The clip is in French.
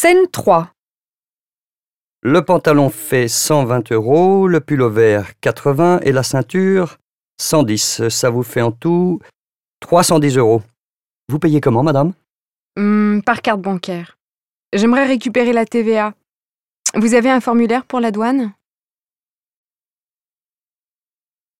Scène 3. Le pantalon fait 120 euros, le pull vert 80 et la ceinture 110. Ça vous fait en tout 310 euros. Vous payez comment, madame? Hmm, par carte bancaire. J'aimerais récupérer la TVA. Vous avez un formulaire pour la douane?